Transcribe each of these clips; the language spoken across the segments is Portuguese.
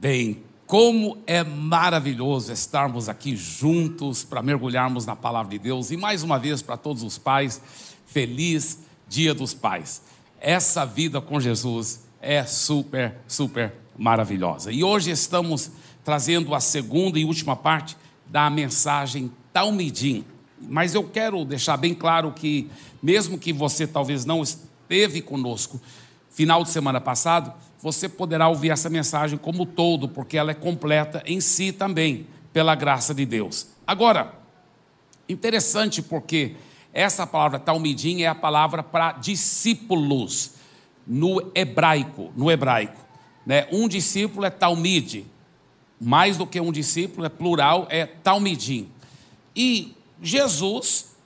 Bem, como é maravilhoso estarmos aqui juntos para mergulharmos na palavra de Deus e mais uma vez para todos os pais, feliz Dia dos Pais. Essa vida com Jesus é super, super maravilhosa. E hoje estamos trazendo a segunda e última parte da mensagem Talmidim. Mas eu quero deixar bem claro que, mesmo que você talvez não esteve conosco final de semana passado, você poderá ouvir essa mensagem como todo, porque ela é completa em si também, pela graça de Deus. Agora, interessante porque essa palavra talmidim é a palavra para discípulos no hebraico, no hebraico, né? Um discípulo é talmide, mais do que um discípulo é plural, é talmidim. E Jesus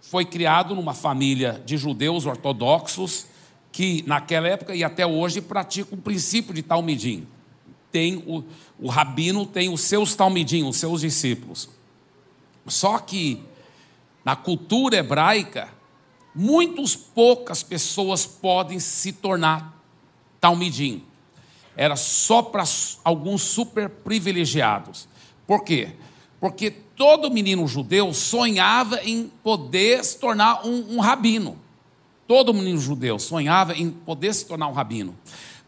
foi criado numa família de judeus ortodoxos, que naquela época e até hoje praticam o princípio de Talmidim. Tem o, o rabino tem os seus Talmidim, os seus discípulos. Só que na cultura hebraica, muitas poucas pessoas podem se tornar Talmidim. Era só para alguns super privilegiados. Por quê? Porque todo menino judeu sonhava em poder se tornar um, um rabino. Todo menino judeu sonhava em poder se tornar um rabino,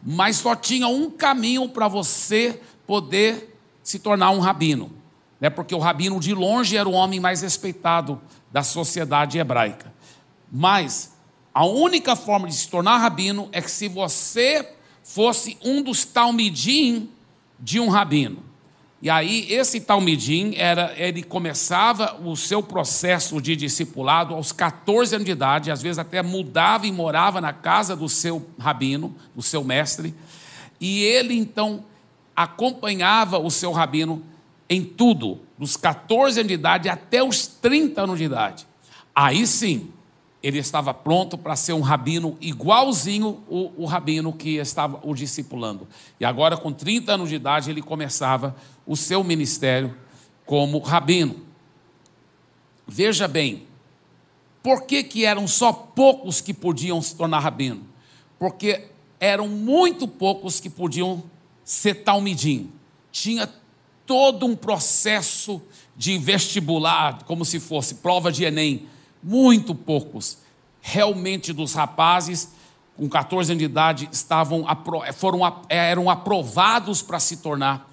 mas só tinha um caminho para você poder se tornar um rabino, né? porque o rabino de longe era o homem mais respeitado da sociedade hebraica. Mas a única forma de se tornar rabino é que se você fosse um dos talmidim de um rabino. E aí, esse Talmidim, era, ele começava o seu processo de discipulado aos 14 anos de idade, às vezes até mudava e morava na casa do seu rabino, do seu mestre, e ele então acompanhava o seu rabino em tudo, dos 14 anos de idade até os 30 anos de idade. Aí sim, ele estava pronto para ser um rabino igualzinho o, o, rabino que estava o discipulando. E agora, com 30 anos de idade, ele começava o seu ministério como rabino. Veja bem, por que, que eram só poucos que podiam se tornar rabino? Porque eram muito poucos que podiam ser talmidim. Tinha todo um processo de vestibular, como se fosse prova de Enem muito poucos, realmente dos rapazes com 14 anos de idade estavam foram, eram aprovados para se tornar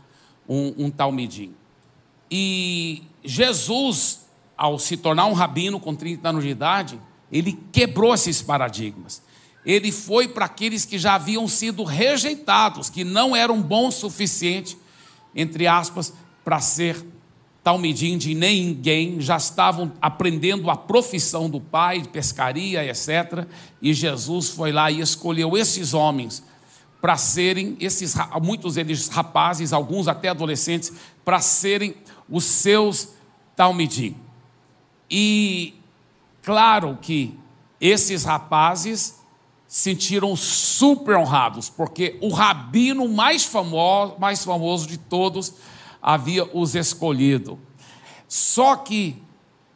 um, um talmidim. E Jesus, ao se tornar um rabino com 30 anos de idade, ele quebrou esses paradigmas. Ele foi para aqueles que já haviam sido rejeitados, que não eram bons o suficiente, entre aspas, para ser Talmidim de ninguém, já estavam aprendendo a profissão do pai, de pescaria, etc. E Jesus foi lá e escolheu esses homens para serem, esses, muitos deles rapazes, alguns até adolescentes, para serem os seus Talmidim. E claro que esses rapazes sentiram super honrados, porque o rabino mais famoso, mais famoso de todos havia os escolhido. Só que,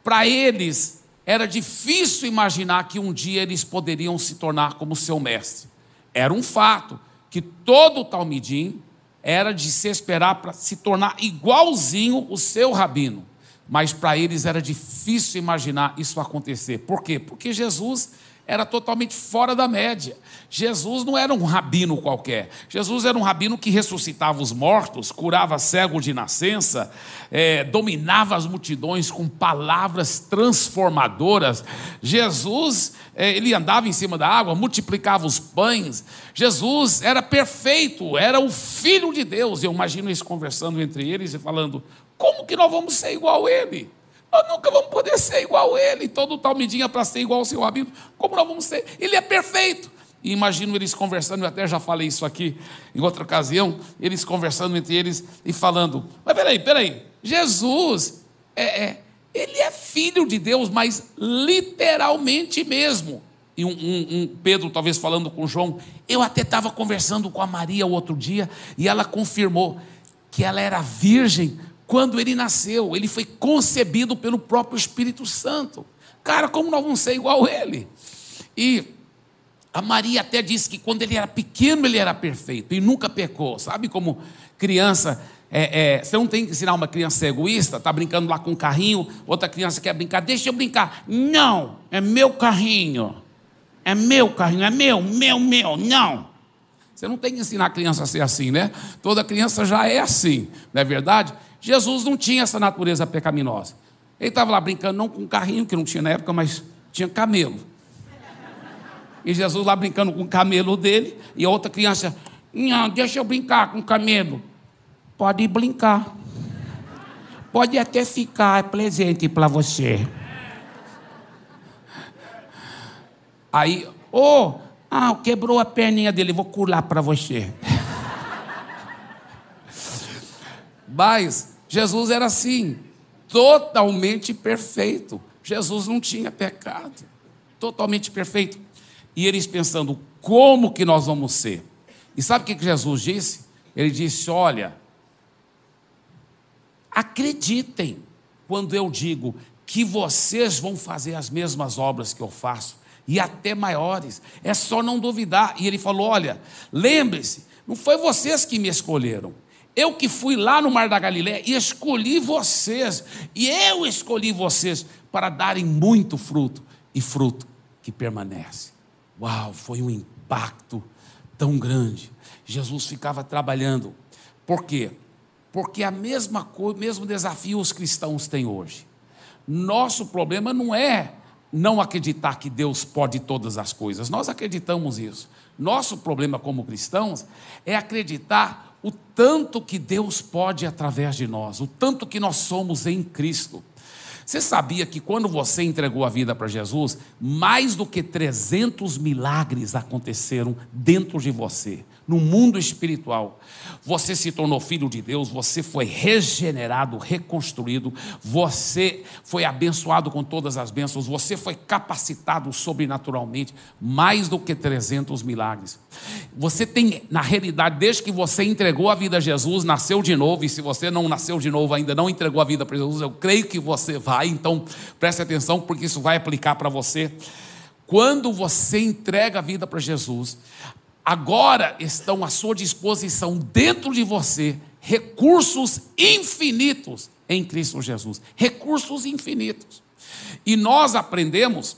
para eles, era difícil imaginar que um dia eles poderiam se tornar como seu mestre. Era um fato que todo o Talmidim era de se esperar para se tornar igualzinho o seu rabino. Mas para eles era difícil imaginar isso acontecer. Por quê? Porque Jesus era totalmente fora da média. Jesus não era um rabino qualquer. Jesus era um rabino que ressuscitava os mortos, curava cego de nascença, é, dominava as multidões com palavras transformadoras. Jesus, é, ele andava em cima da água, multiplicava os pães. Jesus era perfeito, era o Filho de Deus. Eu imagino eles conversando entre eles e falando: como que nós vamos ser igual a ele? Nós nunca vamos poder ser igual a ele. Todo tal medinha para ser igual ao seu rabino. Como nós vamos ser? Ele é perfeito. E imagino eles conversando, eu até já falei isso aqui em outra ocasião, eles conversando entre eles e falando: Mas peraí, peraí, Jesus é, é ele é filho de Deus, mas literalmente mesmo. E um, um, um, Pedro, talvez falando com João, eu até estava conversando com a Maria o outro dia e ela confirmou que ela era virgem quando ele nasceu, ele foi concebido pelo próprio Espírito Santo. Cara, como nós vamos ser igual ele? E A Maria até disse que quando ele era pequeno ele era perfeito e nunca pecou. Sabe como criança é, é, você não tem que ensinar uma criança egoísta, está brincando lá com um carrinho, outra criança quer brincar, deixa eu brincar. Não, é meu carrinho. É meu carrinho, é meu, meu, meu, não. Você não tem que ensinar a criança a ser assim, né? Toda criança já é assim, não é verdade? Jesus não tinha essa natureza pecaminosa. Ele estava lá brincando, não com um carrinho, que não tinha na época, mas tinha camelo. E Jesus lá brincando com o camelo dele, e a outra criança, não, deixa eu brincar com o camelo. Pode brincar. Pode até ficar é presente para você. Aí, oh, ah, quebrou a perninha dele, vou curar para você. Mas Jesus era assim, totalmente perfeito. Jesus não tinha pecado, totalmente perfeito. E eles pensando, como que nós vamos ser? E sabe o que Jesus disse? Ele disse: Olha, acreditem quando eu digo que vocês vão fazer as mesmas obras que eu faço, e até maiores, é só não duvidar. E ele falou: Olha, lembre-se, não foi vocês que me escolheram, eu que fui lá no Mar da Galiléia e escolhi vocês, e eu escolhi vocês para darem muito fruto, e fruto que permanece. Uau, foi um impacto tão grande. Jesus ficava trabalhando. Por quê? Porque a mesma coisa, mesmo desafio os cristãos têm hoje. Nosso problema não é não acreditar que Deus pode todas as coisas. Nós acreditamos isso. Nosso problema como cristãos é acreditar o tanto que Deus pode através de nós, o tanto que nós somos em Cristo. Você sabia que quando você entregou a vida para Jesus, mais do que 300 milagres aconteceram dentro de você? No mundo espiritual. Você se tornou filho de Deus, você foi regenerado, reconstruído, você foi abençoado com todas as bênçãos, você foi capacitado sobrenaturalmente, mais do que 300 milagres. Você tem, na realidade, desde que você entregou a vida a Jesus, nasceu de novo, e se você não nasceu de novo, ainda não entregou a vida para Jesus, eu creio que você vai, então preste atenção, porque isso vai aplicar para você. Quando você entrega a vida para Jesus, agora estão à sua disposição, dentro de você, recursos infinitos em Cristo Jesus. Recursos infinitos. E nós aprendemos,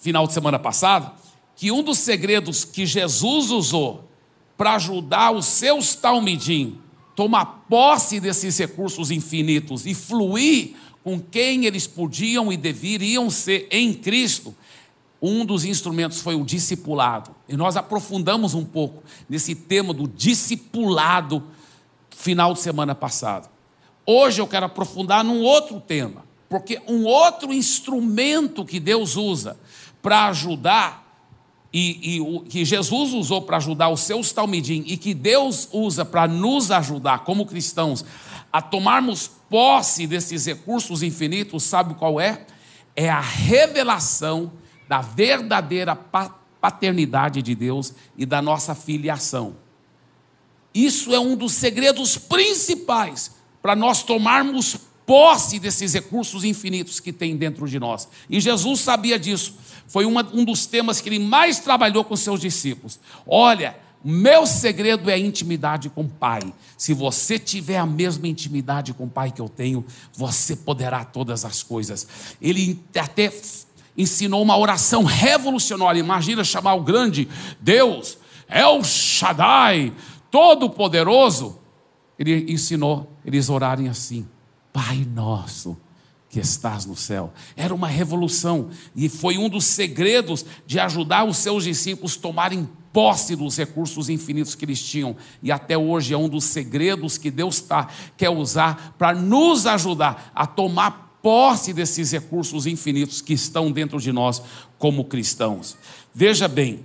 final de semana passada, que um dos segredos que Jesus usou para ajudar os seus talmidim tomar posse desses recursos infinitos e fluir com quem eles podiam e deveriam ser em Cristo, um dos instrumentos foi o discipulado. E nós aprofundamos um pouco nesse tema do discipulado final de semana passado. Hoje eu quero aprofundar num outro tema, porque um outro instrumento que Deus usa para ajudar e, e o, que Jesus usou para ajudar os seus talmidim e que Deus usa para nos ajudar como cristãos a tomarmos posse desses recursos infinitos, sabe qual é? É a revelação da verdadeira paternidade de Deus e da nossa filiação. Isso é um dos segredos principais para nós tomarmos posse desses recursos infinitos que tem dentro de nós. E Jesus sabia disso. Foi uma, um dos temas que ele mais trabalhou com seus discípulos. Olha, meu segredo é a intimidade com o Pai. Se você tiver a mesma intimidade com o Pai que eu tenho, você poderá todas as coisas. Ele até ensinou uma oração revolucionária. Imagina chamar o grande Deus, El Shaddai, Todo-Poderoso. Ele ensinou eles orarem assim: Pai nosso que estás no céu. Era uma revolução e foi um dos segredos de ajudar os seus discípulos a tomarem posse dos recursos infinitos que eles tinham. E até hoje é um dos segredos que Deus tá, quer usar para nos ajudar a tomar posse desses recursos infinitos que estão dentro de nós como cristãos. Veja bem,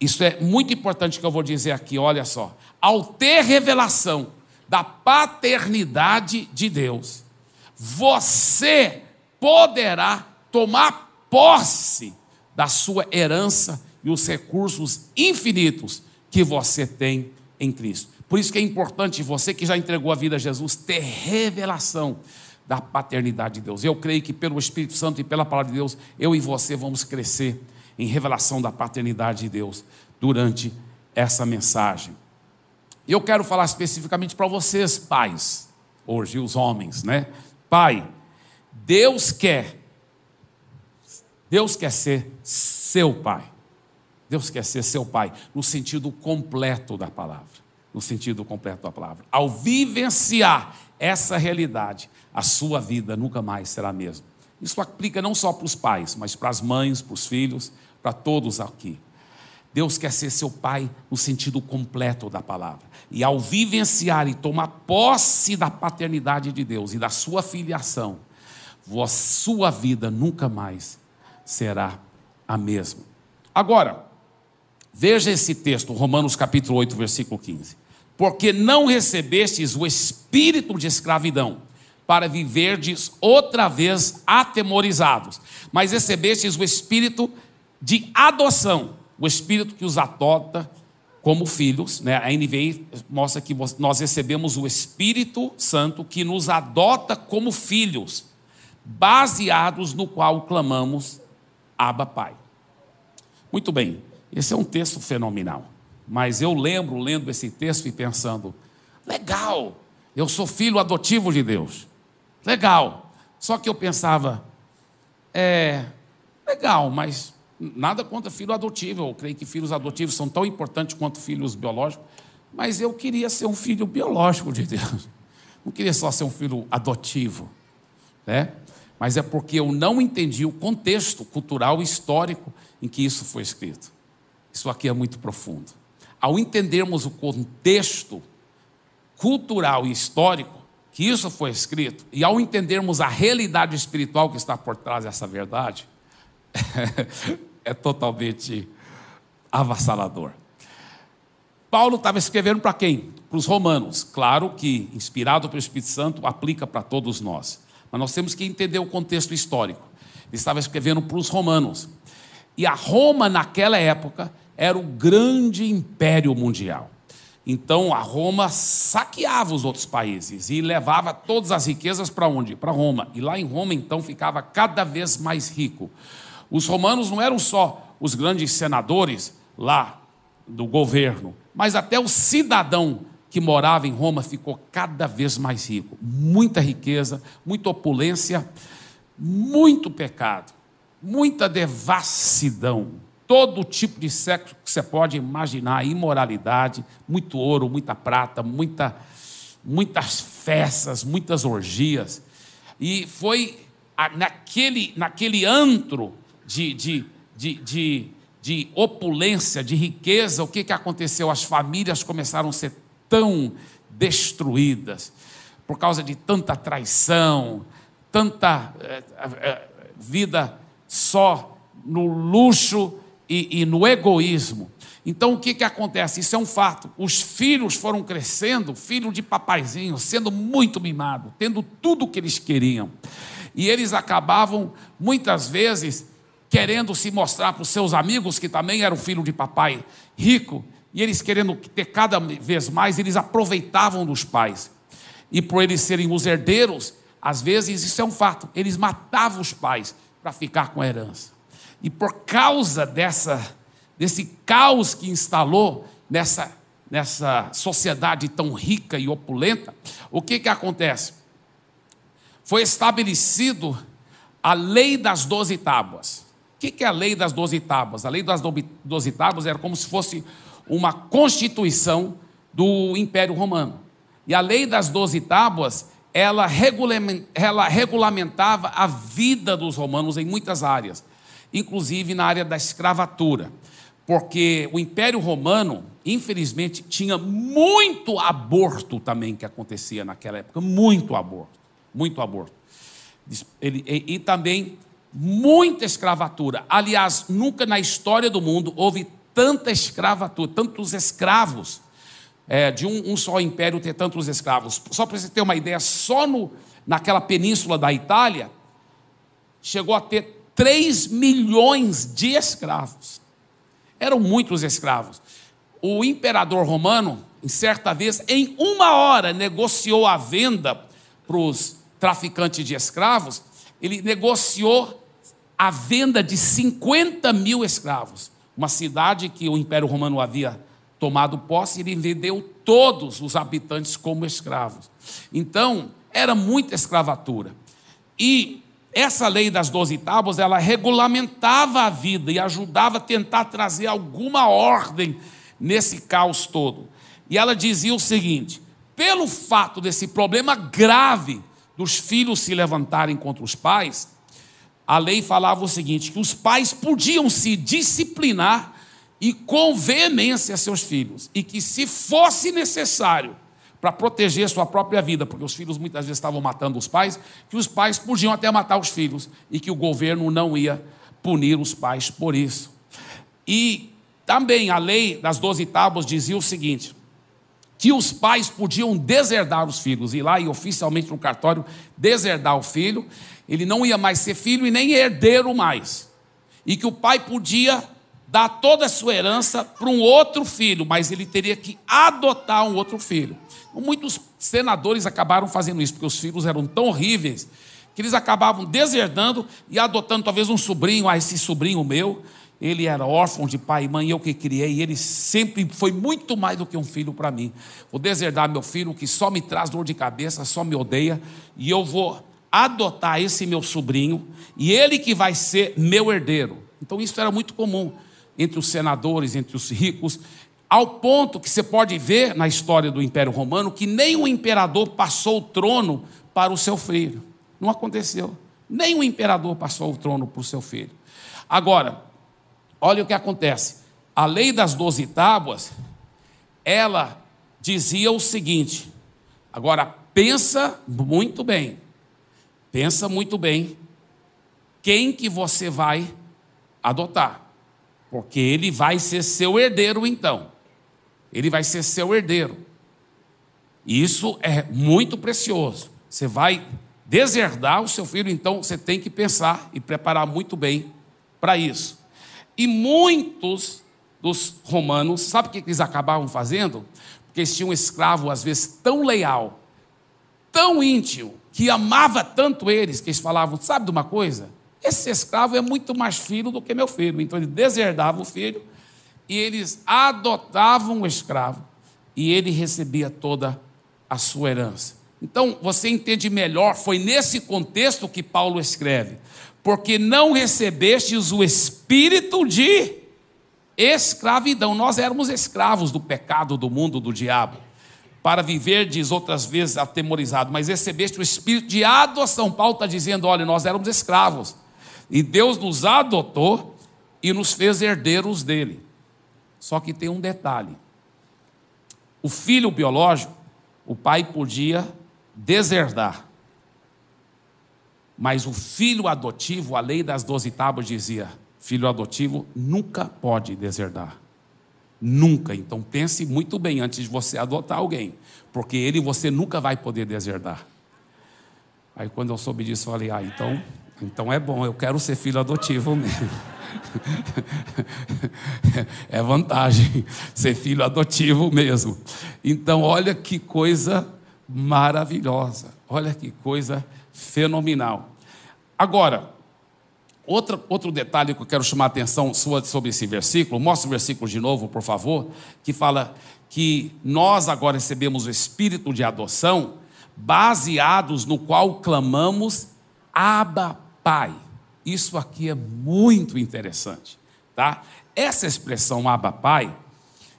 isso é muito importante que eu vou dizer aqui, olha só. Ao ter revelação da paternidade de Deus, você poderá tomar posse da sua herança e os recursos infinitos que você tem em Cristo. Por isso que é importante você que já entregou a vida a Jesus ter revelação da paternidade de Deus. Eu creio que pelo Espírito Santo e pela palavra de Deus, eu e você vamos crescer em revelação da paternidade de Deus durante essa mensagem. E eu quero falar especificamente para vocês, pais, hoje os homens, né? Pai, Deus quer Deus quer ser seu pai. Deus quer ser seu pai no sentido completo da palavra, no sentido completo da palavra. Ao vivenciar essa realidade, a sua vida nunca mais será a mesma. Isso aplica não só para os pais, mas para as mães, para os filhos, para todos aqui. Deus quer ser seu pai no sentido completo da palavra. E ao vivenciar e tomar posse da paternidade de Deus e da sua filiação, a sua vida nunca mais será a mesma. Agora, veja esse texto, Romanos capítulo 8, versículo 15. Porque não recebestes o espírito de escravidão para viverdes outra vez atemorizados, mas recebestes o espírito de adoção, o espírito que os adota como filhos, né? A NVI mostra que nós recebemos o Espírito Santo que nos adota como filhos, baseados no qual clamamos Abba Pai. Muito bem, esse é um texto fenomenal, mas eu lembro lendo esse texto e pensando: legal, eu sou filho adotivo de Deus. Legal. Só que eu pensava, é legal, mas nada contra filho adotivo. Eu creio que filhos adotivos são tão importantes quanto filhos biológicos. Mas eu queria ser um filho biológico de Deus. Não queria só ser um filho adotivo. Né? Mas é porque eu não entendi o contexto cultural e histórico em que isso foi escrito. Isso aqui é muito profundo. Ao entendermos o contexto cultural e histórico, que isso foi escrito, e ao entendermos a realidade espiritual que está por trás dessa verdade, é totalmente avassalador. Paulo estava escrevendo para quem? Para os romanos. Claro que, inspirado pelo Espírito Santo, aplica para todos nós. Mas nós temos que entender o contexto histórico. Ele estava escrevendo para os romanos. E a Roma, naquela época, era o grande império mundial. Então a Roma saqueava os outros países e levava todas as riquezas para onde? Para Roma. E lá em Roma então ficava cada vez mais rico. Os romanos não eram só os grandes senadores lá do governo, mas até o cidadão que morava em Roma ficou cada vez mais rico. Muita riqueza, muita opulência, muito pecado, muita devassidão todo tipo de sexo que você pode imaginar, imoralidade, muito ouro, muita prata, muita, muitas festas, muitas orgias. E foi naquele, naquele antro de, de, de, de, de opulência, de riqueza, o que, que aconteceu? As famílias começaram a ser tão destruídas por causa de tanta traição, tanta é, é, vida só no luxo e, e no egoísmo. Então o que, que acontece? Isso é um fato. Os filhos foram crescendo, filho de papaizinho, sendo muito mimado, tendo tudo o que eles queriam. E eles acabavam, muitas vezes, querendo se mostrar para os seus amigos, que também eram filho de papai rico, e eles querendo ter cada vez mais, eles aproveitavam dos pais. E por eles serem os herdeiros, às vezes isso é um fato, eles matavam os pais para ficar com a herança. E por causa dessa, desse caos que instalou nessa, nessa sociedade tão rica e opulenta, o que, que acontece? Foi estabelecido a lei das doze tábuas. O que, que é a lei das doze tábuas? A lei das doze tábuas era como se fosse uma constituição do Império Romano. E a lei das doze tábuas, ela, regulamentava a vida dos romanos em muitas áreas inclusive na área da escravatura, porque o Império Romano, infelizmente, tinha muito aborto também que acontecia naquela época, muito aborto, muito aborto. Ele, e, e também muita escravatura. Aliás, nunca na história do mundo houve tanta escravatura, tantos escravos, é, de um, um, só império ter tantos escravos. Só para você ter uma ideia, só no, naquela península da Itália, chegou a ter 3 milhões de escravos. Eram muitos escravos. O imperador romano, em certa vez, em uma hora, negociou a venda para os traficante de escravos, ele negociou a venda de 50 mil escravos. Uma cidade que o Império Romano havia tomado posse, ele vendeu todos os habitantes como escravos. Então, era muita escravatura. E essa lei das doze tábuas, ela regulamentava a vida e ajudava a tentar trazer alguma ordem nesse caos todo. E ela dizia o seguinte: pelo fato desse problema grave dos filhos se levantarem contra os pais, a lei falava o seguinte: que os pais podiam se disciplinar e com veemência seus filhos, e que se fosse necessário para proteger sua própria vida, porque os filhos muitas vezes estavam matando os pais, que os pais podiam até matar os filhos e que o governo não ia punir os pais por isso. E também a lei das doze tábuas dizia o seguinte: que os pais podiam deserdar os filhos, ir lá e oficialmente no cartório deserdar o filho, ele não ia mais ser filho e nem herdeiro mais, e que o pai podia dar toda a sua herança para um outro filho, mas ele teria que adotar um outro filho. Muitos senadores acabaram fazendo isso, porque os filhos eram tão horríveis que eles acabavam deserdando e adotando talvez um sobrinho, ah, esse sobrinho meu, ele era órfão de pai e mãe, eu que criei, ele sempre foi muito mais do que um filho para mim. Vou deserdar meu filho que só me traz dor de cabeça, só me odeia, e eu vou adotar esse meu sobrinho, e ele que vai ser meu herdeiro. Então isso era muito comum entre os senadores, entre os ricos, ao ponto que você pode ver na história do Império Romano que nem o imperador passou o trono para o seu filho. Não aconteceu. Nem o imperador passou o trono para o seu filho. Agora, olha o que acontece. A lei das doze tábuas, ela dizia o seguinte. Agora, pensa muito bem. Pensa muito bem quem que você vai adotar. Porque ele vai ser seu herdeiro então. Ele vai ser seu herdeiro. E isso é muito precioso. Você vai deserdar o seu filho, então você tem que pensar e preparar muito bem para isso. E muitos dos romanos, sabe o que eles acabavam fazendo? Porque eles tinham um escravo, às vezes, tão leal, tão íntimo, que amava tanto eles, que eles falavam: sabe de uma coisa? Esse escravo é muito mais filho do que meu filho. Então ele deserdava o filho e eles adotavam o escravo e ele recebia toda a sua herança. Então, você entende melhor, foi nesse contexto que Paulo escreve: porque não recebestes o espírito de escravidão. Nós éramos escravos do pecado, do mundo, do diabo, para viver, diz outras vezes, atemorizado, mas recebeste o espírito de adoção. Paulo está dizendo: olha, nós éramos escravos, e Deus nos adotou e nos fez herdeiros dele. Só que tem um detalhe: o filho biológico, o pai podia deserdar. Mas o filho adotivo, a lei das doze tábuas dizia: filho adotivo nunca pode deserdar. Nunca. Então pense muito bem antes de você adotar alguém, porque ele você nunca vai poder deserdar. Aí quando eu soube disso, eu falei: ah, então, então é bom, eu quero ser filho adotivo mesmo. é vantagem ser filho adotivo mesmo. Então, olha que coisa maravilhosa, olha que coisa fenomenal. Agora, outro, outro detalhe que eu quero chamar a atenção sua sobre esse versículo, mostra o versículo de novo, por favor, que fala que nós agora recebemos o espírito de adoção, baseados no qual clamamos Abba Pai. Isso aqui é muito interessante, tá? Essa expressão Abba Pai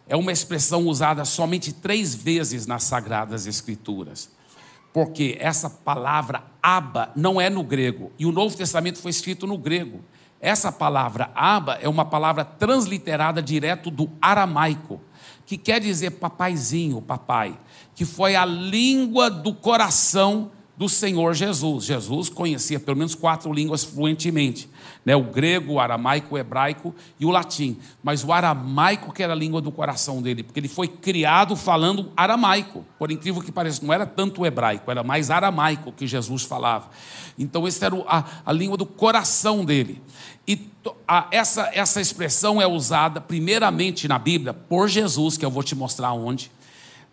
é uma expressão usada somente três vezes nas Sagradas Escrituras. Porque essa palavra Abba não é no grego, e o Novo Testamento foi escrito no grego. Essa palavra Abba é uma palavra transliterada direto do aramaico, que quer dizer papaizinho, papai, que foi a língua do coração do Senhor Jesus. Jesus conhecia pelo menos quatro línguas fluentemente: né? o grego, o aramaico, o hebraico e o latim. Mas o aramaico que era a língua do coração dele, porque ele foi criado falando aramaico. Por incrível que pareça, não era tanto hebraico, era mais aramaico que Jesus falava. Então, essa era a, a língua do coração dele. E a, essa, essa expressão é usada primeiramente na Bíblia por Jesus, que eu vou te mostrar onde.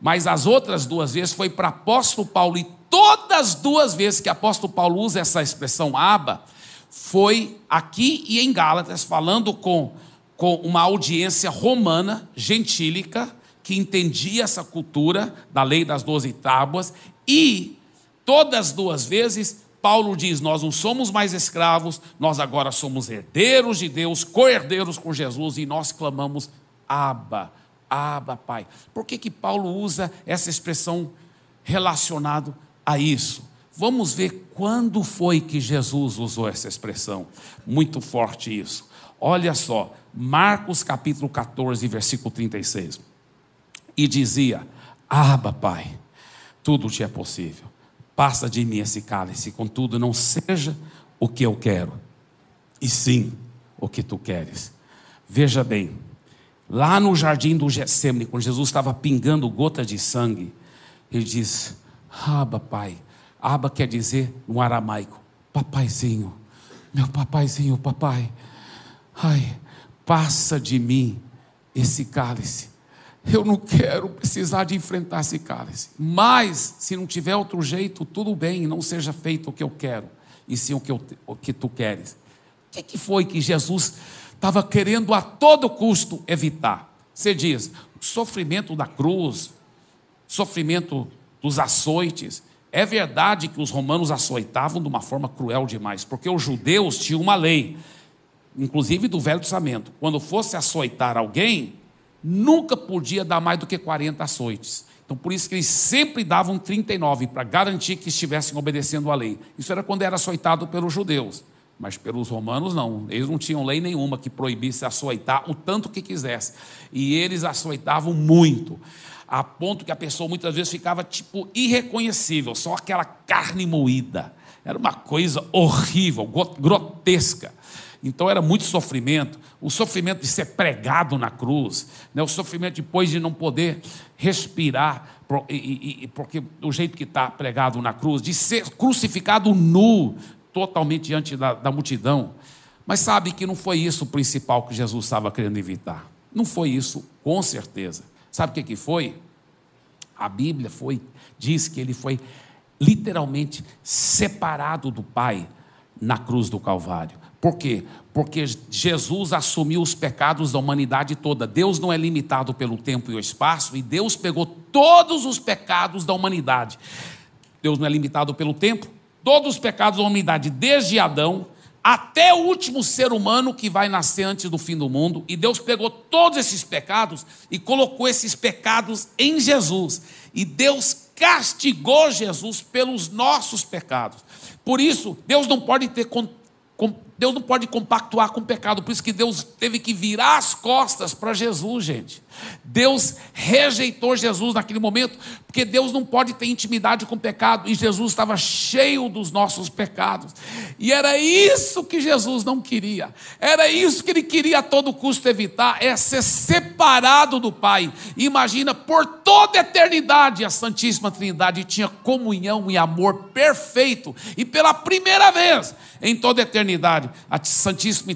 Mas as outras duas vezes foi para apóstolo Paulo e todas duas vezes que apóstolo Paulo usa essa expressão aba, foi aqui e em Gálatas, falando com, com uma audiência romana, gentílica, que entendia essa cultura da lei das doze tábuas, e todas duas vezes Paulo diz: Nós não somos mais escravos, nós agora somos herdeiros de Deus, co-herdeiros com Jesus, e nós clamamos Abba, Abba, Pai. Por que, que Paulo usa essa expressão relacionado a isso? Vamos ver quando foi que Jesus usou essa expressão. Muito forte isso. Olha só, Marcos capítulo 14, versículo 36. E dizia: Abba, Pai, tudo te é possível. Passa de mim esse cálice, contudo, não seja o que eu quero, e sim o que tu queres. Veja bem, Lá no jardim do Getsemane, quando Jesus estava pingando gota de sangue, ele diz: Aba, pai. Aba quer dizer no aramaico: Papaizinho, meu papaizinho, papai. Ai, passa de mim esse cálice. Eu não quero precisar de enfrentar esse cálice. Mas, se não tiver outro jeito, tudo bem, não seja feito o que eu quero, e sim o que, eu, o que tu queres. O que, que foi que Jesus estava querendo a todo custo evitar. Você diz, sofrimento da cruz, sofrimento dos açoites. É verdade que os romanos açoitavam de uma forma cruel demais, porque os judeus tinham uma lei, inclusive do Velho Testamento. Quando fosse açoitar alguém, nunca podia dar mais do que 40 açoites. Então, por isso que eles sempre davam 39, para garantir que estivessem obedecendo a lei. Isso era quando era açoitado pelos judeus. Mas pelos romanos não, eles não tinham lei nenhuma que proibisse açoitar o tanto que quisesse. E eles açoitavam muito, a ponto que a pessoa muitas vezes ficava tipo irreconhecível, só aquela carne moída. Era uma coisa horrível, grotesca. Então era muito sofrimento, o sofrimento de ser pregado na cruz, né? o sofrimento depois de não poder respirar, porque o jeito que está pregado na cruz, de ser crucificado nu, totalmente diante da, da multidão. Mas sabe que não foi isso o principal que Jesus estava querendo evitar. Não foi isso, com certeza. Sabe o que, que foi? A Bíblia foi, diz que ele foi literalmente separado do Pai na cruz do Calvário. Por quê? Porque Jesus assumiu os pecados da humanidade toda. Deus não é limitado pelo tempo e o espaço, e Deus pegou todos os pecados da humanidade. Deus não é limitado pelo tempo, todos os pecados da humanidade, desde Adão até o último ser humano que vai nascer antes do fim do mundo, e Deus pegou todos esses pecados e colocou esses pecados em Jesus, e Deus castigou Jesus pelos nossos pecados. Por isso, Deus não pode ter Deus não pode compactuar com o pecado, por isso que Deus teve que virar as costas para Jesus, gente. Deus rejeitou Jesus naquele momento, porque Deus não pode ter intimidade com o pecado, e Jesus estava cheio dos nossos pecados. E era isso que Jesus não queria. Era isso que ele queria a todo custo evitar, é ser separado do Pai. imagina, por toda a eternidade, a Santíssima Trindade tinha comunhão e amor perfeito, e pela primeira vez em toda a eternidade, a Santíssima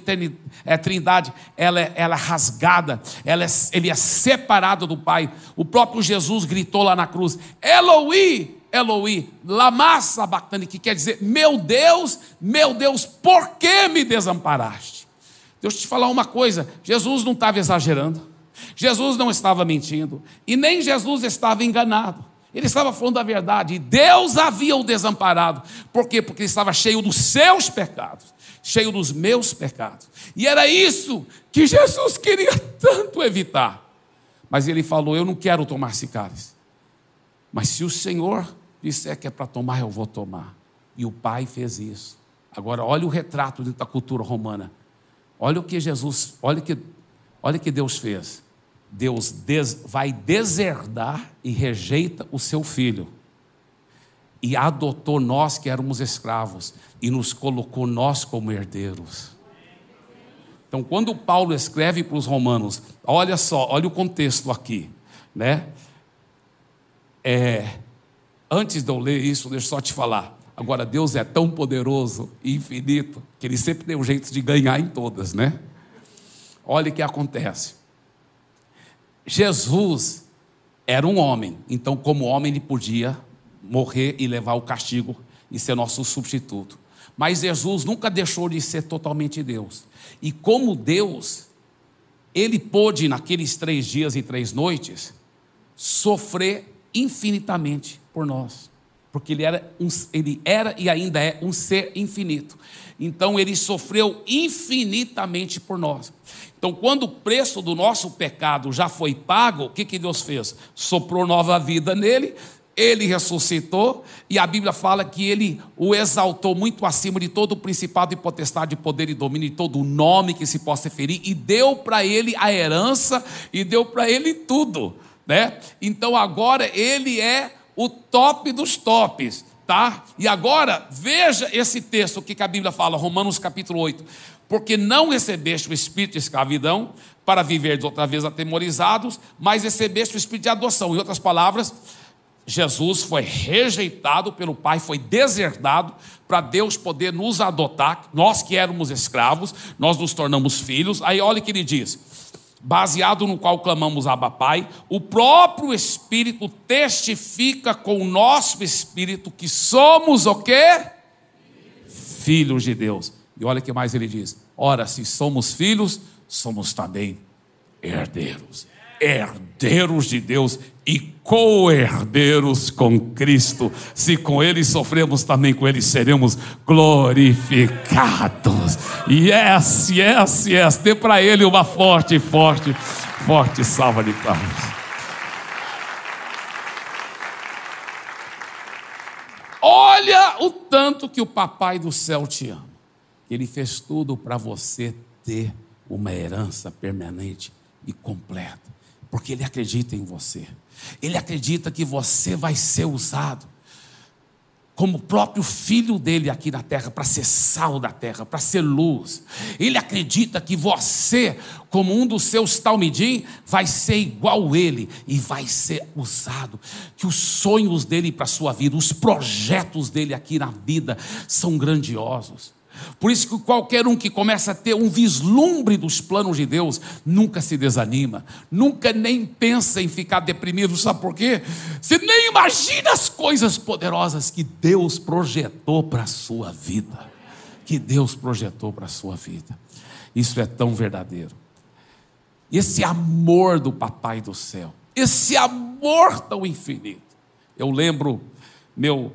Trindade, ela é, ela é rasgada, ela é, ele é separado do Pai. O próprio Jesus gritou lá na cruz: Eloi, Eloi, lama sabachthani, que quer dizer: Meu Deus, meu Deus, por que me desamparaste? Deixa eu te falar uma coisa: Jesus não estava exagerando, Jesus não estava mentindo, e nem Jesus estava enganado. Ele estava falando a verdade, Deus havia o desamparado. Por quê? Porque ele estava cheio dos seus pecados, cheio dos meus pecados. E era isso que Jesus queria tanto evitar. Mas ele falou: Eu não quero tomar esse cálice. Mas se o Senhor disser que é para tomar, eu vou tomar. E o Pai fez isso. Agora, olha o retrato da cultura romana. Olha o que Jesus, olha que, olha que Deus fez. Deus des, vai deserdar e rejeita o seu filho. E adotou nós que éramos escravos e nos colocou nós como herdeiros. Então, quando Paulo escreve para os romanos, olha só, olha o contexto aqui, né? É, antes de eu ler isso, deixa eu só te falar. Agora, Deus é tão poderoso e infinito que ele sempre tem um jeito de ganhar em todas, né? Olha o que acontece. Jesus era um homem, então, como homem, ele podia morrer e levar o castigo e ser nosso substituto. Mas Jesus nunca deixou de ser totalmente Deus. E como Deus, ele pôde, naqueles três dias e três noites, sofrer infinitamente por nós. Porque ele era, um, ele era e ainda é um ser infinito. Então ele sofreu infinitamente por nós. Então, quando o preço do nosso pecado já foi pago, o que, que Deus fez? Soprou nova vida nele, ele ressuscitou, e a Bíblia fala que ele o exaltou muito acima de todo o principado e potestade, poder e domínio, de todo o nome que se possa referir, e deu para ele a herança, e deu para ele tudo. Né? Então agora ele é o top dos tops. Tá? E agora, veja esse texto que a Bíblia fala, Romanos capítulo 8. Porque não recebeste o espírito de escravidão para viver outra vez atemorizados, mas recebeste o espírito de adoção. Em outras palavras, Jesus foi rejeitado pelo Pai, foi deserdado para Deus poder nos adotar. Nós que éramos escravos, nós nos tornamos filhos. Aí olha o que ele diz: baseado no qual clamamos Abba Pai, o próprio Espírito testifica com o nosso espírito que somos o quê? Filhos de Deus. E olha o que mais ele diz: ora, se somos filhos, somos também herdeiros herdeiros de Deus e co-herdeiros com Cristo. Se com Ele sofremos, também com Ele seremos glorificados. Yes, yes, yes. Dê para Ele uma forte, forte, forte salva de palmas. Olha o tanto que o Papai do céu te ama. Ele fez tudo para você ter uma herança permanente e completa porque ele acredita em você. Ele acredita que você vai ser usado como o próprio filho dele aqui na terra, para ser sal da terra, para ser luz. Ele acredita que você, como um dos seus talmidim, vai ser igual ele e vai ser usado. Que os sonhos dele para a sua vida, os projetos dele aqui na vida são grandiosos. Por isso que qualquer um que começa a ter um vislumbre dos planos de Deus nunca se desanima, nunca nem pensa em ficar deprimido, sabe por quê? Você nem imagina as coisas poderosas que Deus projetou para a sua vida. Que Deus projetou para a sua vida. Isso é tão verdadeiro. Esse amor do Papai do céu, esse amor tão infinito. Eu lembro meu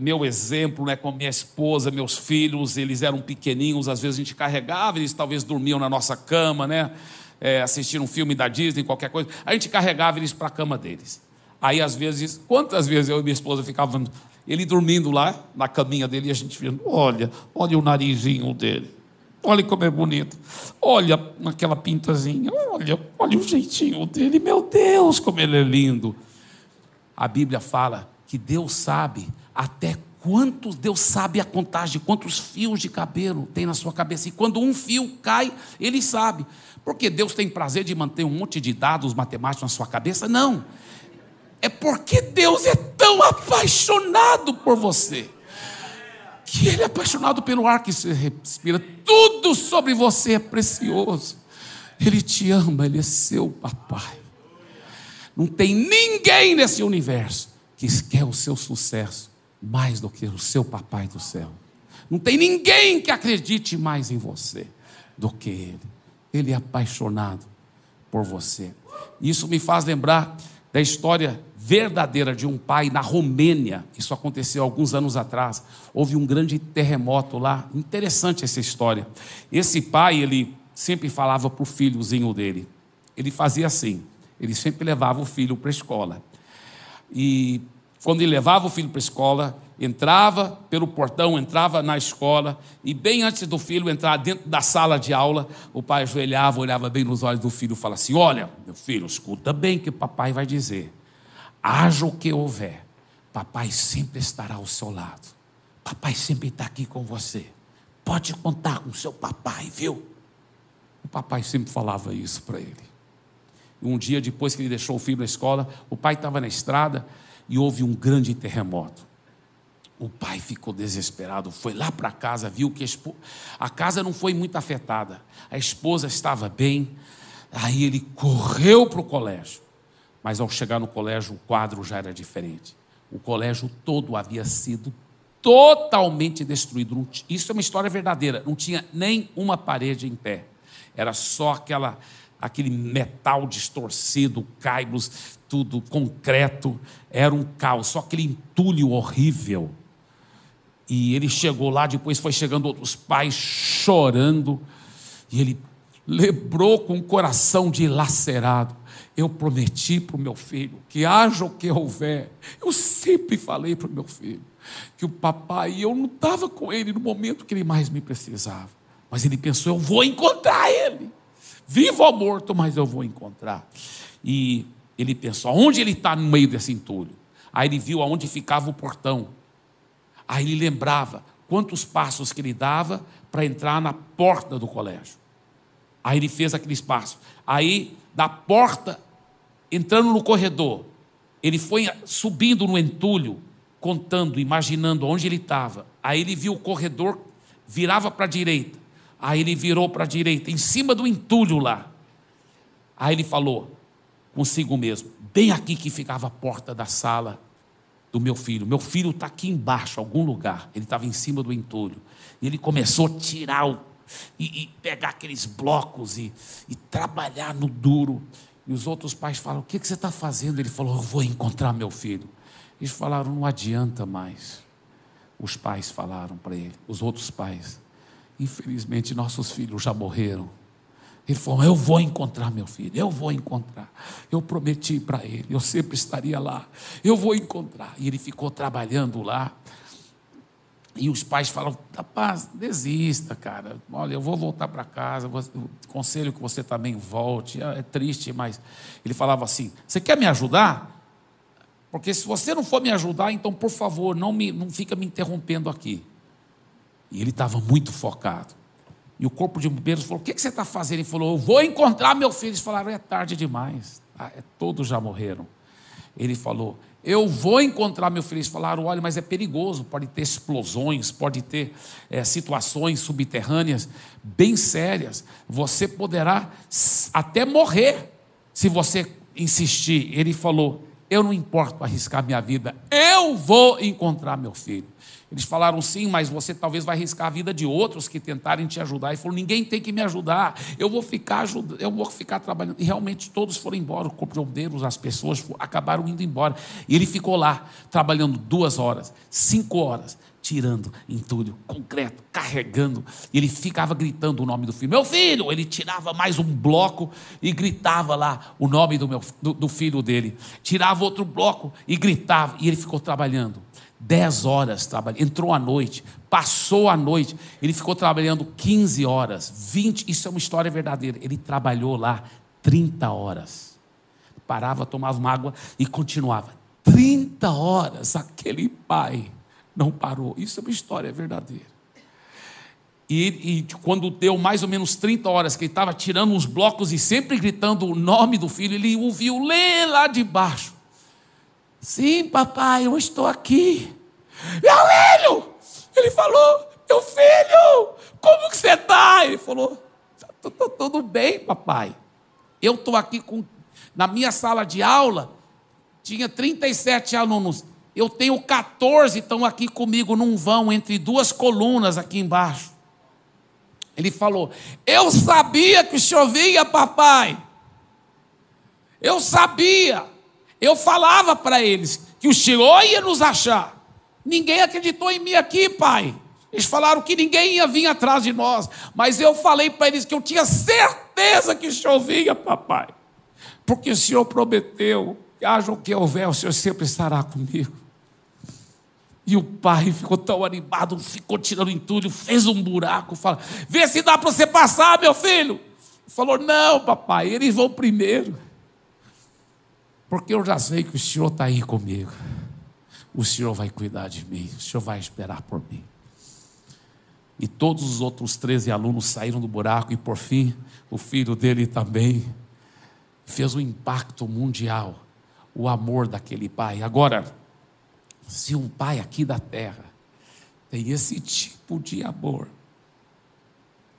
meu exemplo, né, com minha esposa, meus filhos, eles eram pequeninhos, às vezes a gente carregava, eles talvez dormiam na nossa cama, né, é, um filme da Disney, qualquer coisa, a gente carregava eles para a cama deles. Aí às vezes, quantas vezes eu e minha esposa ficávamos, ele dormindo lá na caminha dele e a gente vendo, olha, olha o narizinho dele, olha como é bonito, olha aquela pintazinha, olha, olha o jeitinho dele, meu Deus, como ele é lindo. A Bíblia fala que Deus sabe até quantos, Deus sabe a contagem, quantos fios de cabelo tem na sua cabeça. E quando um fio cai, ele sabe. Porque Deus tem prazer de manter um monte de dados matemáticos na sua cabeça? Não. É porque Deus é tão apaixonado por você. Que Ele é apaixonado pelo ar que você respira. Tudo sobre você é precioso. Ele te ama, Ele é seu papai. Não tem ninguém nesse universo que quer o seu sucesso mais do que o seu papai do céu. Não tem ninguém que acredite mais em você do que ele. Ele é apaixonado por você. Isso me faz lembrar da história verdadeira de um pai na Romênia. Isso aconteceu alguns anos atrás. Houve um grande terremoto lá. Interessante essa história. Esse pai, ele sempre falava para o filhozinho dele. Ele fazia assim. Ele sempre levava o filho para a escola. E quando ele levava o filho para a escola, entrava pelo portão, entrava na escola, e bem antes do filho entrar dentro da sala de aula, o pai ajoelhava, olhava bem nos olhos do filho e falava assim: Olha, meu filho, escuta bem o que o papai vai dizer. Haja o que houver, papai sempre estará ao seu lado. Papai sempre está aqui com você. Pode contar com seu papai, viu? O papai sempre falava isso para ele. Um dia depois que ele deixou o filho na escola, o pai estava na estrada e houve um grande terremoto. O pai ficou desesperado, foi lá para casa, viu que a, a casa não foi muito afetada, a esposa estava bem, aí ele correu para o colégio, mas ao chegar no colégio o quadro já era diferente. O colégio todo havia sido totalmente destruído. Isso é uma história verdadeira. Não tinha nem uma parede em pé. Era só aquela, aquele metal distorcido, caibros, tudo concreto. Era um caos, só aquele entulho horrível. E ele chegou lá, depois foi chegando outros pais chorando. E ele lembrou com o coração dilacerado eu prometi para o meu filho que haja o que houver. Eu sempre falei para o meu filho que o papai, eu não estava com ele no momento que ele mais me precisava. Mas ele pensou: eu vou encontrar ele. Vivo ou morto, mas eu vou encontrar. E ele pensou: onde ele está no meio desse entulho? Aí ele viu aonde ficava o portão. Aí ele lembrava quantos passos que ele dava para entrar na porta do colégio. Aí ele fez aquele espaço. Aí, da porta entrando no corredor, ele foi subindo no entulho, contando, imaginando onde ele estava. Aí ele viu o corredor, virava para a direita. Aí ele virou para a direita, em cima do entulho lá. Aí ele falou consigo mesmo: bem aqui que ficava a porta da sala do meu filho. Meu filho está aqui embaixo, algum lugar. Ele estava em cima do entulho. E ele começou a tirar o, e, e pegar aqueles blocos e, e trabalhar no duro. E os outros pais falam: O que, que você está fazendo? Ele falou: Eu vou encontrar meu filho. Eles falaram: Não adianta mais. Os pais falaram para ele, os outros pais: Infelizmente, nossos filhos já morreram. Ele falou: Eu vou encontrar meu filho, eu vou encontrar. Eu prometi para ele, eu sempre estaria lá. Eu vou encontrar. E ele ficou trabalhando lá. E os pais falam: rapaz, desista, cara. Olha, eu vou voltar para casa. Eu conselho que você também volte. É, é triste, mas. Ele falava assim: Você quer me ajudar? Porque se você não for me ajudar, então, por favor, não, me, não fica me interrompendo aqui. E ele estava muito focado. E o corpo de bombeiros falou: O que, que você está fazendo? Ele falou: Eu vou encontrar meu filho. Eles falaram: É tarde demais. Ah, é, todos já morreram. Ele falou: eu vou encontrar meu filho. Eles falaram: olha, mas é perigoso, pode ter explosões, pode ter é, situações subterrâneas bem sérias. Você poderá até morrer se você insistir. Ele falou: eu não importo arriscar minha vida, eu vou encontrar meu filho. Eles falaram sim, mas você talvez vai arriscar a vida de outros que tentarem te ajudar. E falou: ninguém tem que me ajudar. Eu vou ficar ajudando, eu vou ficar trabalhando. E realmente todos foram embora, o corpo de bombeiros, as pessoas acabaram indo embora. E ele ficou lá trabalhando duas horas, cinco horas, tirando entulho, concreto, carregando. E ele ficava gritando o nome do filho. Meu filho! Ele tirava mais um bloco e gritava lá o nome do, meu, do, do filho dele. Tirava outro bloco e gritava. E ele ficou trabalhando. Dez horas trabalhando, entrou à noite, passou a noite, ele ficou trabalhando 15 horas, 20, isso é uma história verdadeira. Ele trabalhou lá 30 horas. Parava, tomava uma água e continuava. 30 horas, aquele pai não parou. Isso é uma história verdadeira. E, e, quando deu mais ou menos 30 horas que ele estava tirando uns blocos e sempre gritando o nome do filho, ele ouviu ler lá de baixo. Sim, papai, eu estou aqui. Meu filho! Ele falou, meu filho, como que você está? Ele falou, está tá tudo bem, papai. Eu estou aqui com. Na minha sala de aula, tinha 37 alunos. Eu tenho 14 estão aqui comigo num vão entre duas colunas aqui embaixo. Ele falou: Eu sabia que chovia, papai. Eu sabia. Eu falava para eles que o Senhor ia nos achar. Ninguém acreditou em mim aqui, pai. Eles falaram que ninguém ia vir atrás de nós. Mas eu falei para eles que eu tinha certeza que vinha, papai. Porque o Senhor prometeu haja o que houver, o Senhor sempre estará comigo. E o pai ficou tão animado, ficou tirando entulho, fez um buraco, fala: Vê se dá para você passar, meu filho. Falou: Não, papai, eles vão primeiro porque eu já sei que o Senhor está aí comigo. O Senhor vai cuidar de mim, o Senhor vai esperar por mim. E todos os outros 13 alunos saíram do buraco, e por fim, o filho dele também fez um impacto mundial. O amor daquele pai. Agora, se um pai aqui da terra tem esse tipo de amor,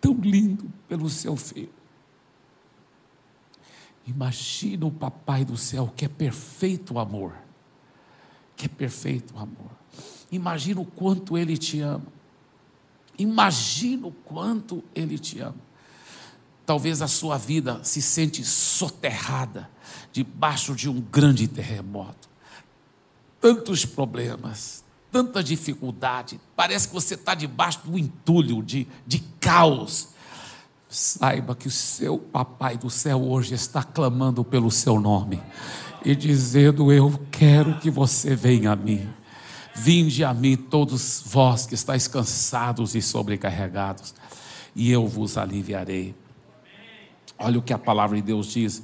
tão lindo pelo seu filho, Imagina o Papai do céu, que é perfeito amor, que é perfeito amor. Imagina o quanto Ele te ama. Imagina o quanto Ele te ama. Talvez a sua vida se sente soterrada debaixo de um grande terremoto. Tantos problemas, tanta dificuldade, parece que você está debaixo de um entulho de, de caos. Saiba que o seu papai do céu hoje está clamando pelo seu nome e dizendo: Eu quero que você venha a mim. Vinde a mim, todos vós que estáis cansados e sobrecarregados, e eu vos aliviarei. Olha o que a palavra de Deus diz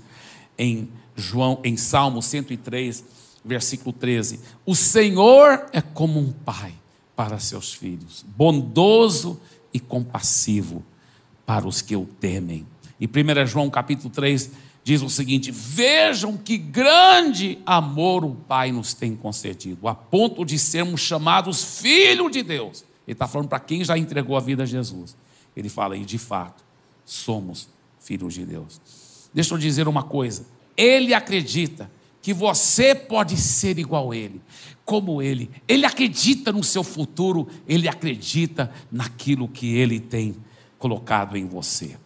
em João, em Salmo 103, versículo 13: O Senhor é como um pai para seus filhos, bondoso e compassivo para os que o temem. E 1 João capítulo 3 diz o seguinte: Vejam que grande amor o Pai nos tem concedido, a ponto de sermos chamados filhos de Deus. Ele está falando para quem já entregou a vida a Jesus. Ele fala, e de fato, somos filhos de Deus. Deixa eu dizer uma coisa: ele acredita que você pode ser igual a ele, como ele. Ele acredita no seu futuro, ele acredita naquilo que ele tem colocado em você.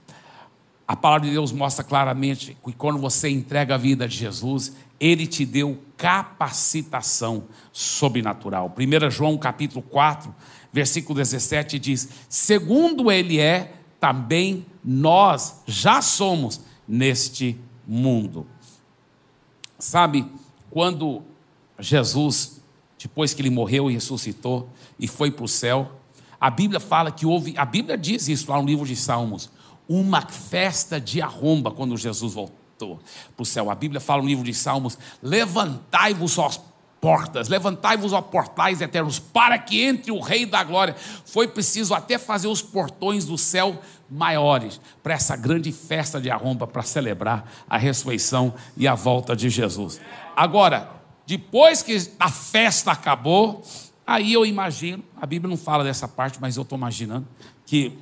A palavra de Deus mostra claramente que quando você entrega a vida de Jesus, ele te deu capacitação sobrenatural. 1 João capítulo 4, versículo 17 diz: "Segundo ele é, também nós já somos neste mundo." Sabe, quando Jesus, depois que ele morreu e ressuscitou e foi para o céu, a Bíblia fala que houve, a Bíblia diz isso lá no livro de Salmos, uma festa de arromba quando Jesus voltou para o céu. A Bíblia fala no livro de Salmos: levantai-vos às portas, levantai-vos aos portais eternos, para que entre o Rei da Glória. Foi preciso até fazer os portões do céu maiores para essa grande festa de arromba para celebrar a ressurreição e a volta de Jesus. Agora, depois que a festa acabou, aí eu imagino, a Bíblia não fala dessa parte, mas eu estou imaginando que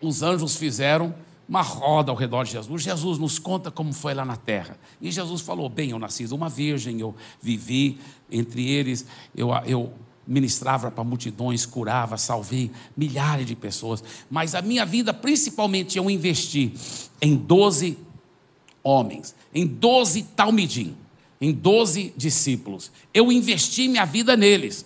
os anjos fizeram uma roda ao redor de Jesus. Jesus nos conta como foi lá na terra. E Jesus falou: Bem, eu nasci de uma virgem, eu vivi entre eles, eu, eu ministrava para multidões, curava, salvei milhares de pessoas. Mas a minha vida, principalmente, eu investi em 12 homens, em 12 talmidim, em 12 discípulos. Eu investi minha vida neles.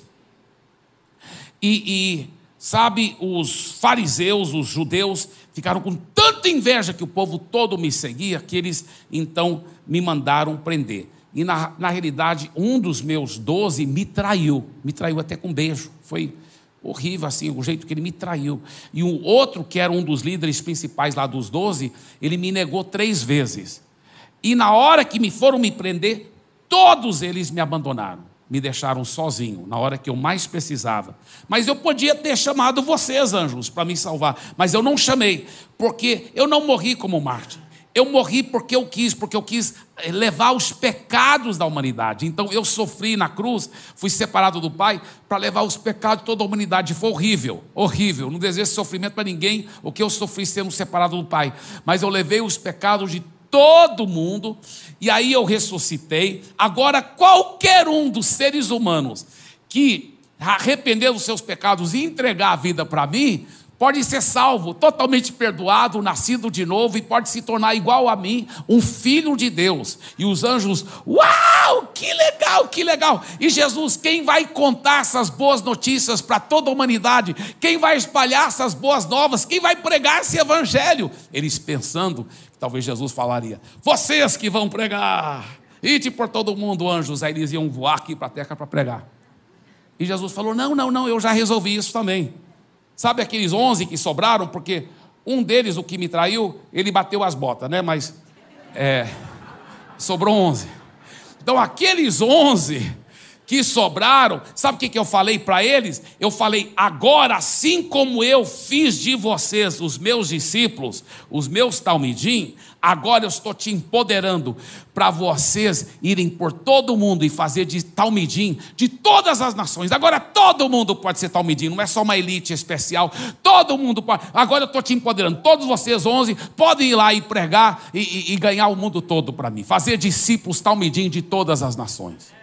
E, e Sabe, os fariseus, os judeus, ficaram com tanta inveja que o povo todo me seguia, que eles então me mandaram prender. E na, na realidade, um dos meus doze me traiu, me traiu até com um beijo. Foi horrível assim, o jeito que ele me traiu. E o outro, que era um dos líderes principais lá dos doze, ele me negou três vezes. E na hora que me foram me prender, todos eles me abandonaram me deixaram sozinho na hora que eu mais precisava. Mas eu podia ter chamado vocês, anjos, para me salvar, mas eu não chamei, porque eu não morri como Marte. Eu morri porque eu quis, porque eu quis eh, levar os pecados da humanidade. Então eu sofri na cruz, fui separado do Pai para levar os pecados de toda a humanidade. Foi horrível, horrível. Não desejo sofrimento para ninguém, o que eu sofri sendo separado do Pai. Mas eu levei os pecados de todo mundo, e aí eu ressuscitei. Agora, qualquer um dos seres humanos que arrepender dos seus pecados e entregar a vida para mim, pode ser salvo, totalmente perdoado, nascido de novo e pode se tornar igual a mim, um filho de Deus. E os anjos, uau, que legal, que legal. E Jesus, quem vai contar essas boas notícias para toda a humanidade? Quem vai espalhar essas boas novas? Quem vai pregar esse evangelho? Eles pensando Talvez Jesus falaria: vocês que vão pregar, ide por todo mundo, anjos. Aí eles iam voar aqui para a terra para pregar. E Jesus falou: não, não, não, eu já resolvi isso também. Sabe aqueles onze que sobraram? Porque um deles, o que me traiu, ele bateu as botas, né? Mas é, sobrou onze. Então aqueles onze que sobraram, sabe o que, que eu falei para eles? Eu falei, agora, assim como eu fiz de vocês, os meus discípulos, os meus talmidim, agora eu estou te empoderando para vocês irem por todo mundo e fazer de talmidim de todas as nações. Agora todo mundo pode ser talmidim, não é só uma elite especial, todo mundo pode. Agora eu estou te empoderando, todos vocês, onze, podem ir lá e pregar e, e, e ganhar o mundo todo para mim, fazer discípulos talmidim de todas as nações.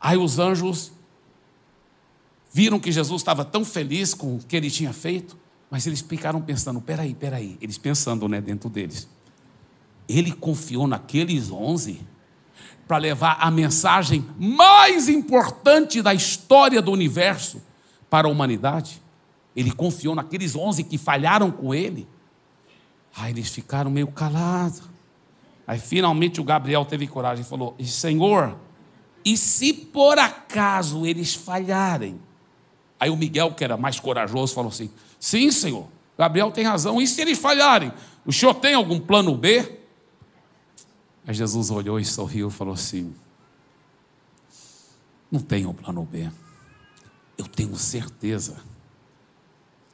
Aí os anjos viram que Jesus estava tão feliz com o que ele tinha feito, mas eles ficaram pensando: peraí, peraí. Eles pensando né, dentro deles. Ele confiou naqueles onze para levar a mensagem mais importante da história do universo para a humanidade. Ele confiou naqueles onze que falharam com ele. Aí eles ficaram meio calados. Aí finalmente o Gabriel teve coragem e falou: Senhor, e se por acaso eles falharem? Aí o Miguel, que era mais corajoso, falou assim: Sim, Senhor, Gabriel tem razão. E se eles falharem? O senhor tem algum plano B? Aí Jesus olhou e sorriu e falou assim: Não tenho plano B. Eu tenho certeza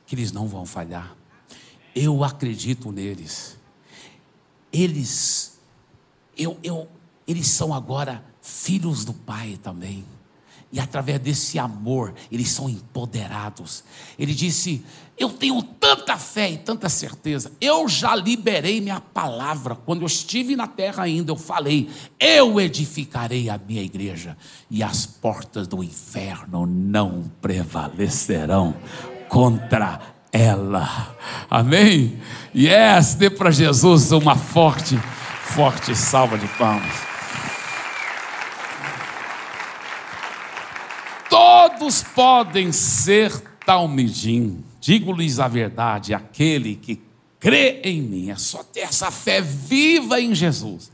que eles não vão falhar. Eu acredito neles. Eles, eu, eu, eles são agora filhos do Pai também. E através desse amor, eles são empoderados. Ele disse: Eu tenho tanta fé e tanta certeza. Eu já liberei minha palavra. Quando eu estive na terra ainda, eu falei: Eu edificarei a minha igreja, e as portas do inferno não prevalecerão contra ela. Amém? Yes, dê para Jesus uma forte, forte salva de palmas. Todos podem ser talmidim. Digo-lhes a verdade, aquele que crê em mim, é só ter essa fé viva em Jesus.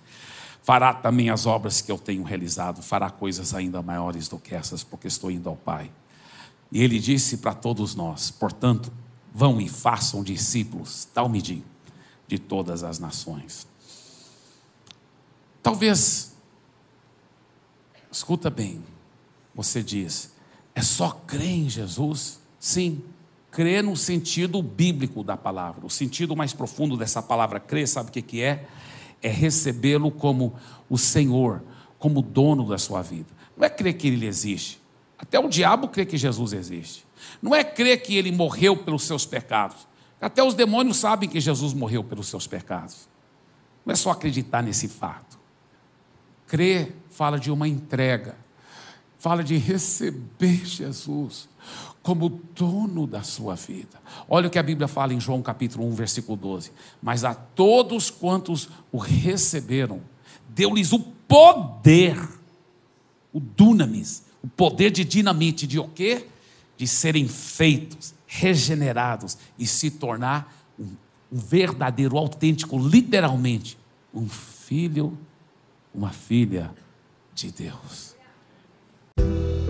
Fará também as obras que eu tenho realizado, fará coisas ainda maiores do que essas, porque estou indo ao Pai. E ele disse para todos nós: portanto, vão e façam discípulos, talmidim, de todas as nações. Talvez, escuta bem, você diz, é só crer em Jesus? Sim, crer no sentido bíblico da palavra. O sentido mais profundo dessa palavra crer, sabe o que, é? É recebê-lo como o Senhor, como dono da sua vida. Não é crer que ele existe. Até o diabo crê que Jesus existe. Não é crer que ele morreu pelos seus pecados. Até os demônios sabem que Jesus morreu pelos seus pecados. Não é só acreditar nesse fato. Crer fala de uma entrega fala de receber Jesus como dono da sua vida. Olha o que a Bíblia fala em João capítulo 1, versículo 12. Mas a todos quantos o receberam, deu-lhes o poder, o dunamis, o poder de dinamite, de o quê? De serem feitos, regenerados e se tornar um, um verdadeiro, autêntico, literalmente, um filho, uma filha de Deus. Thank you.